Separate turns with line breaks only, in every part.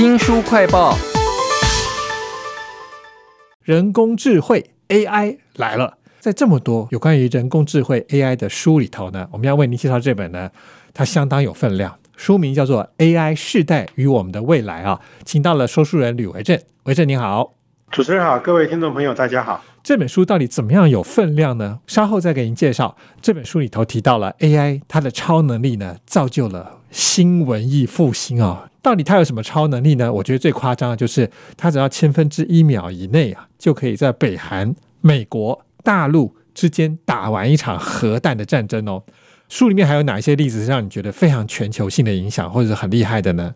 新书快报：
人工智慧 AI 来了。在这么多有关于人工智慧 AI 的书里头呢，我们要为您介绍这本呢，它相当有分量。书名叫做《AI 世代与我们的未来》啊，请到了说书人吕维正。维正您好，
主持人好，各位听众朋友大家好。
这本书到底怎么样有分量呢？稍后再给您介绍。这本书里头提到了 AI 它的超能力呢，造就了新文艺复兴啊。到底它有什么超能力呢？我觉得最夸张的就是它只要千分之一秒以内啊，就可以在北韩、美国、大陆之间打完一场核弹的战争哦。书里面还有哪一些例子是让你觉得非常全球性的影响，或者是很厉害的呢？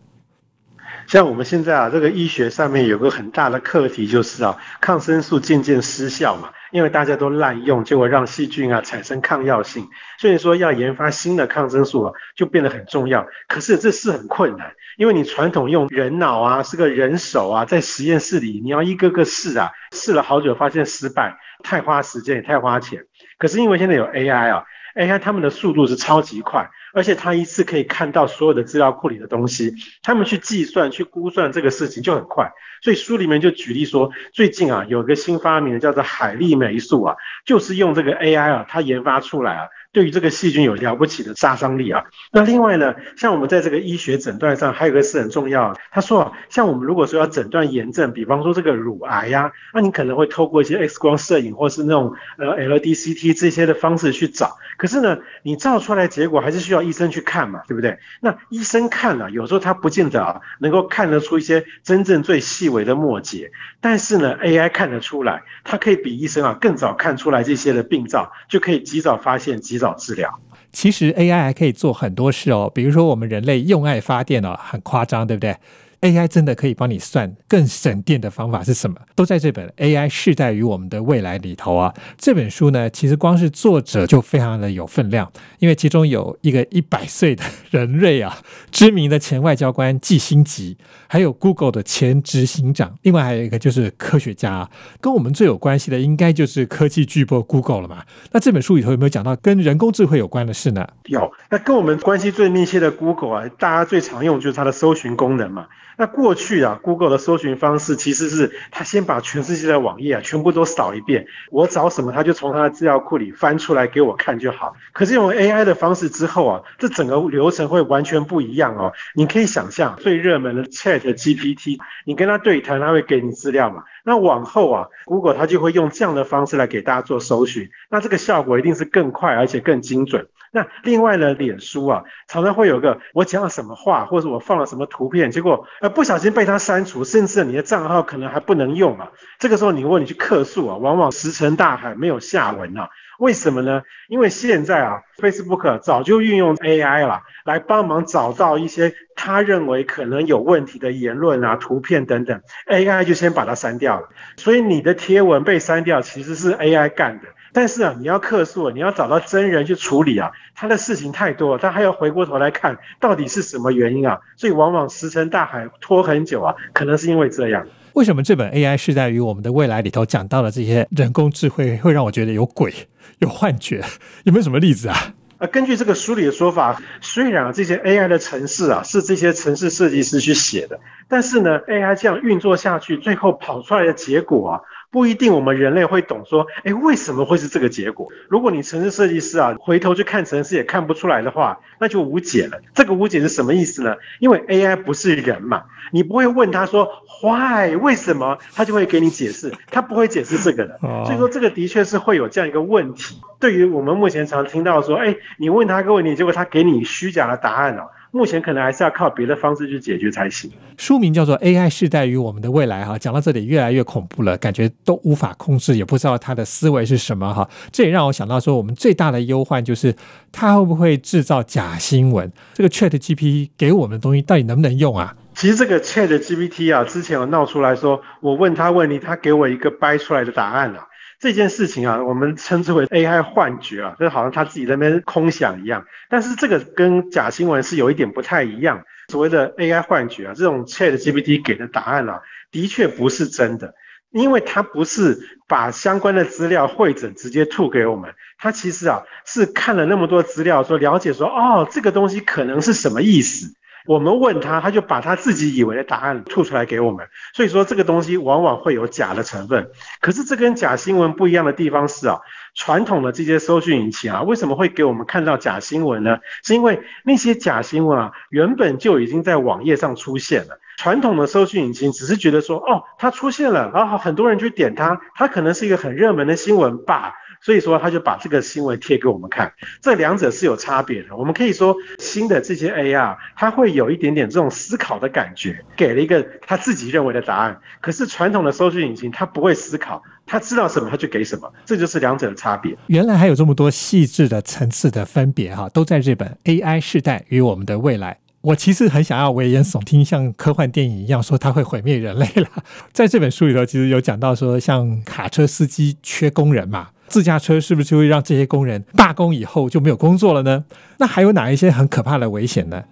像我们现在啊，这个医学上面有个很大的课题，就是啊，抗生素渐渐失效嘛，因为大家都滥用，结果让细菌啊产生抗药性，所以说要研发新的抗生素啊，就变得很重要。可是这是很困难，因为你传统用人脑啊，是个人手啊，在实验室里你要一个个试啊，试了好久发现失败，太花时间也太花钱。可是因为现在有 AI 啊，AI 他们的速度是超级快。而且他一次可以看到所有的资料库里的东西，他们去计算、去估算这个事情就很快。所以书里面就举例说，最近啊有个新发明的叫做海利霉素啊，就是用这个 AI 啊，它研发出来啊。对于这个细菌有了不起的杀伤力啊！那另外呢，像我们在这个医学诊断上，还有个是很重要。他说啊，像我们如果说要诊断炎症，比方说这个乳癌呀，那你可能会透过一些 X 光摄影或是那种呃 LDCT 这些的方式去找。可是呢，你照出来结果还是需要医生去看嘛，对不对？那医生看了，有时候他不见得啊能够看得出一些真正最细微的末节，但是呢，AI 看得出来，它可以比医生啊更早看出来这些的病灶，就可以及早发现，及早。找治疗，
其实 AI 还可以做很多事哦，比如说我们人类用爱发电哦，很夸张，对不对？？AI 真的可以帮你算更省电的方法是什么？都在这本《AI 世代与我们的未来》里头啊。这本书呢，其实光是作者就非常的有分量，因为其中有一个一百岁的人瑞啊，知名的前外交官季辛吉，还有 Google 的前执行长，另外还有一个就是科学家，跟我们最有关系的应该就是科技巨擘 Google 了嘛。那这本书里头有没有讲到跟人工智慧有关的事呢？
有。那跟我们关系最密切的 Google 啊，大家最常用就是它的搜寻功能嘛。那过去啊，Google 的搜寻方式其实是他先把全世界的网页啊全部都扫一遍，我找什么他就从他的资料库里翻出来给我看就好。可是用 AI 的方式之后啊，这整个流程会完全不一样哦。你可以想象最热门的 Chat GPT，你跟他对谈，他会给你资料嘛？那往后啊，Google 它就会用这样的方式来给大家做搜寻，那这个效果一定是更快而且更精准。那另外呢，脸书啊，常常会有个我讲了什么话，或者我放了什么图片，结果呃不小心被他删除，甚至你的账号可能还不能用啊。这个时候你问你去客诉啊，往往石沉大海，没有下文啊。为什么呢？因为现在啊，Facebook 早就运用 AI 了，来帮忙找到一些他认为可能有问题的言论啊、图片等等，AI 就先把它删掉了。所以你的贴文被删掉，其实是 AI 干的。但是啊，你要客诉，你要找到真人去处理啊，他的事情太多，他还要回过头来看到底是什么原因啊，所以往往石沉大海拖很久啊，可能是因为这样。
为什么这本 AI 是在于我们的未来里头讲到了这些人工智慧，会让我觉得有鬼、有幻觉？有没有什么例子啊？
啊，根据这个书里的说法，虽然啊这些 AI 的城市啊是这些城市设计师去写的，但是呢，AI 这样运作下去，最后跑出来的结果啊。不一定我们人类会懂说，哎，为什么会是这个结果？如果你城市设计师啊，回头去看城市也看不出来的话，那就无解了。这个无解是什么意思呢？因为 AI 不是人嘛，你不会问他说 Why 为什么，他就会给你解释，他不会解释这个的。所以说这个的确是会有这样一个问题。对于我们目前常听到说，哎，你问他个问题，结果他给你虚假的答案了。目前可能还是要靠别的方式去解决才行。
书名叫做《AI 世代与我们的未来》哈，讲到这里越来越恐怖了，感觉都无法控制，也不知道他的思维是什么哈。这也让我想到说，我们最大的忧患就是他会不会制造假新闻？这个 Chat GPT 给我们的东西到底能不能用啊？
其实这个 Chat GPT 啊，之前有闹出来说，我问他问题，他给我一个掰出来的答案啊。这件事情啊，我们称之为 AI 幻觉啊，就好像他自己那边空想一样。但是这个跟假新闻是有一点不太一样。所谓的 AI 幻觉啊，这种 ChatGPT 给的答案啊，的确不是真的，因为它不是把相关的资料汇整直接吐给我们，它其实啊是看了那么多资料，说了解说哦，这个东西可能是什么意思。我们问他，他就把他自己以为的答案吐出来给我们。所以说这个东西往往会有假的成分。可是这跟假新闻不一样的地方是啊，传统的这些搜寻引擎啊，为什么会给我们看到假新闻呢？是因为那些假新闻啊，原本就已经在网页上出现了。传统的搜寻引擎只是觉得说，哦，它出现了，然后很多人去点它，它可能是一个很热门的新闻吧。所以说，他就把这个新闻贴给我们看，这两者是有差别的。我们可以说，新的这些 AI，它会有一点点这种思考的感觉，给了一个他自己认为的答案。可是传统的搜索引擎，它不会思考，它知道什么，它就给什么，这就是两者的差别。
原来还有这么多细致的层次的分别哈，都在日本 AI 时代与我们的未来。我其实很想要危言耸听，像科幻电影一样说它会毁灭人类了。在这本书里头，其实有讲到说，像卡车司机缺工人嘛。自驾车是不是就会让这些工人罢工以后就没有工作了呢？那还有哪一些很可怕的危险呢？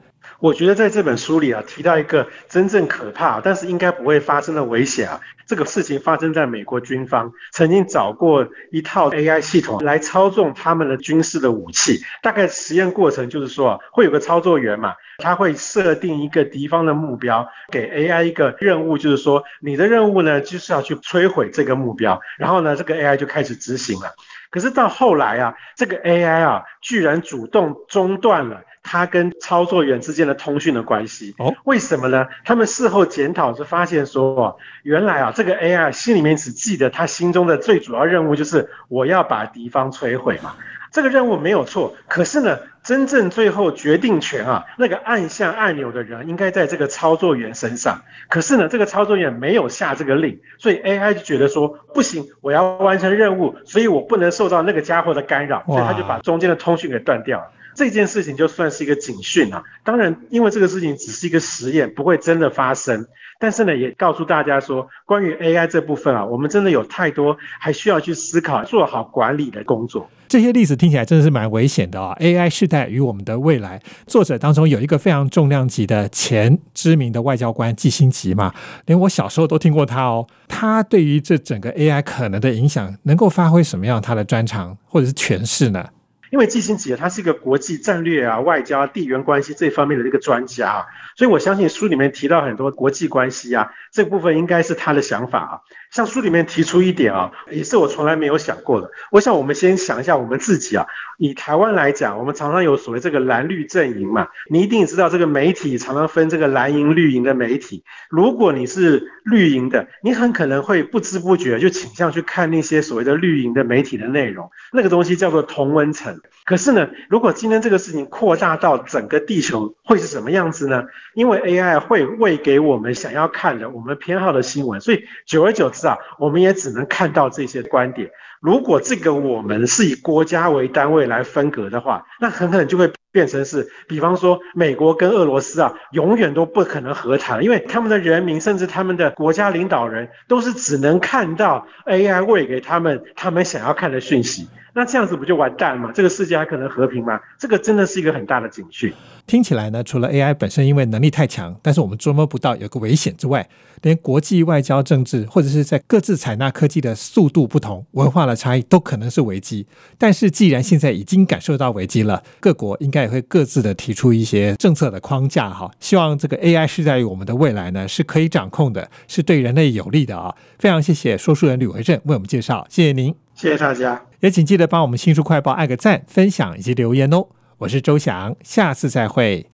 我觉得在这本书里啊，提到一个真正可怕，但是应该不会发生的危险啊。这个事情发生在美国军方，曾经找过一套 AI 系统来操纵他们的军事的武器。大概实验过程就是说，会有个操作员嘛，他会设定一个敌方的目标，给 AI 一个任务，就是说你的任务呢，就是要去摧毁这个目标。然后呢，这个 AI 就开始执行了。可是到后来啊，这个 AI 啊，居然主动中断了。他跟操作员之间的通讯的关系哦，为什么呢？他们事后检讨是发现说，原来啊，这个 AI 心里面只记得他心中的最主要任务就是我要把敌方摧毁嘛，这个任务没有错。可是呢，真正最后决定权啊，那个按下按钮的人应该在这个操作员身上。可是呢，这个操作员没有下这个令，所以 AI 就觉得说不行，我要完成任务，所以我不能受到那个家伙的干扰，所以他就把中间的通讯给断掉了。这件事情就算是一个警讯啊！当然，因为这个事情只是一个实验，不会真的发生。但是呢，也告诉大家说，关于 AI 这部分啊，我们真的有太多还需要去思考、做好管理的工作。
这些例子听起来真的是蛮危险的啊！AI 时代与我们的未来，作者当中有一个非常重量级的前知名的外交官季新吉嘛，连我小时候都听过他哦。他对于这整个 AI 可能的影响，能够发挥什么样他的专长或者是诠释呢？
因为季新吉他是一个国际战略啊、外交、地缘关系这方面的一个专家啊，所以我相信书里面提到很多国际关系啊，这部分应该是他的想法啊。像书里面提出一点啊，也是我从来没有想过的。我想我们先想一下我们自己啊，以台湾来讲，我们常常有所谓这个蓝绿阵营嘛，你一定知道这个媒体常常分这个蓝营、绿营的媒体。如果你是绿营的，你很可能会不知不觉就倾向去看那些所谓的绿营的媒体的内容，那个东西叫做同温层。可是呢，如果今天这个事情扩大到整个地球，会是什么样子呢？因为 AI 会喂给我们想要看的、我们偏好的新闻，所以久而久之啊，我们也只能看到这些观点。如果这个我们是以国家为单位来分隔的话，那很可能就会变成是，比方说美国跟俄罗斯啊，永远都不可能和谈，因为他们的人民甚至他们的国家领导人都是只能看到 AI 喂给他们他们想要看的讯息。那这样子不就完蛋了吗？这个世界还可能和平吗？这个真的是一个很大的警讯。
听起来呢，除了 AI 本身因为能力太强，但是我们捉摸不到有个危险之外，连国际外交政治或者是在各自采纳科技的速度不同、文化的差异都可能是危机。但是既然现在已经感受到危机了，各国应该也会各自的提出一些政策的框架哈。希望这个 AI 是在于我们的未来呢是可以掌控的，是对人类有利的啊！非常谢谢说书人吕维正为我们介绍，谢谢您，
谢谢大家。
也请记得帮我们新书快报按个赞、分享以及留言哦！我是周翔，下次再会。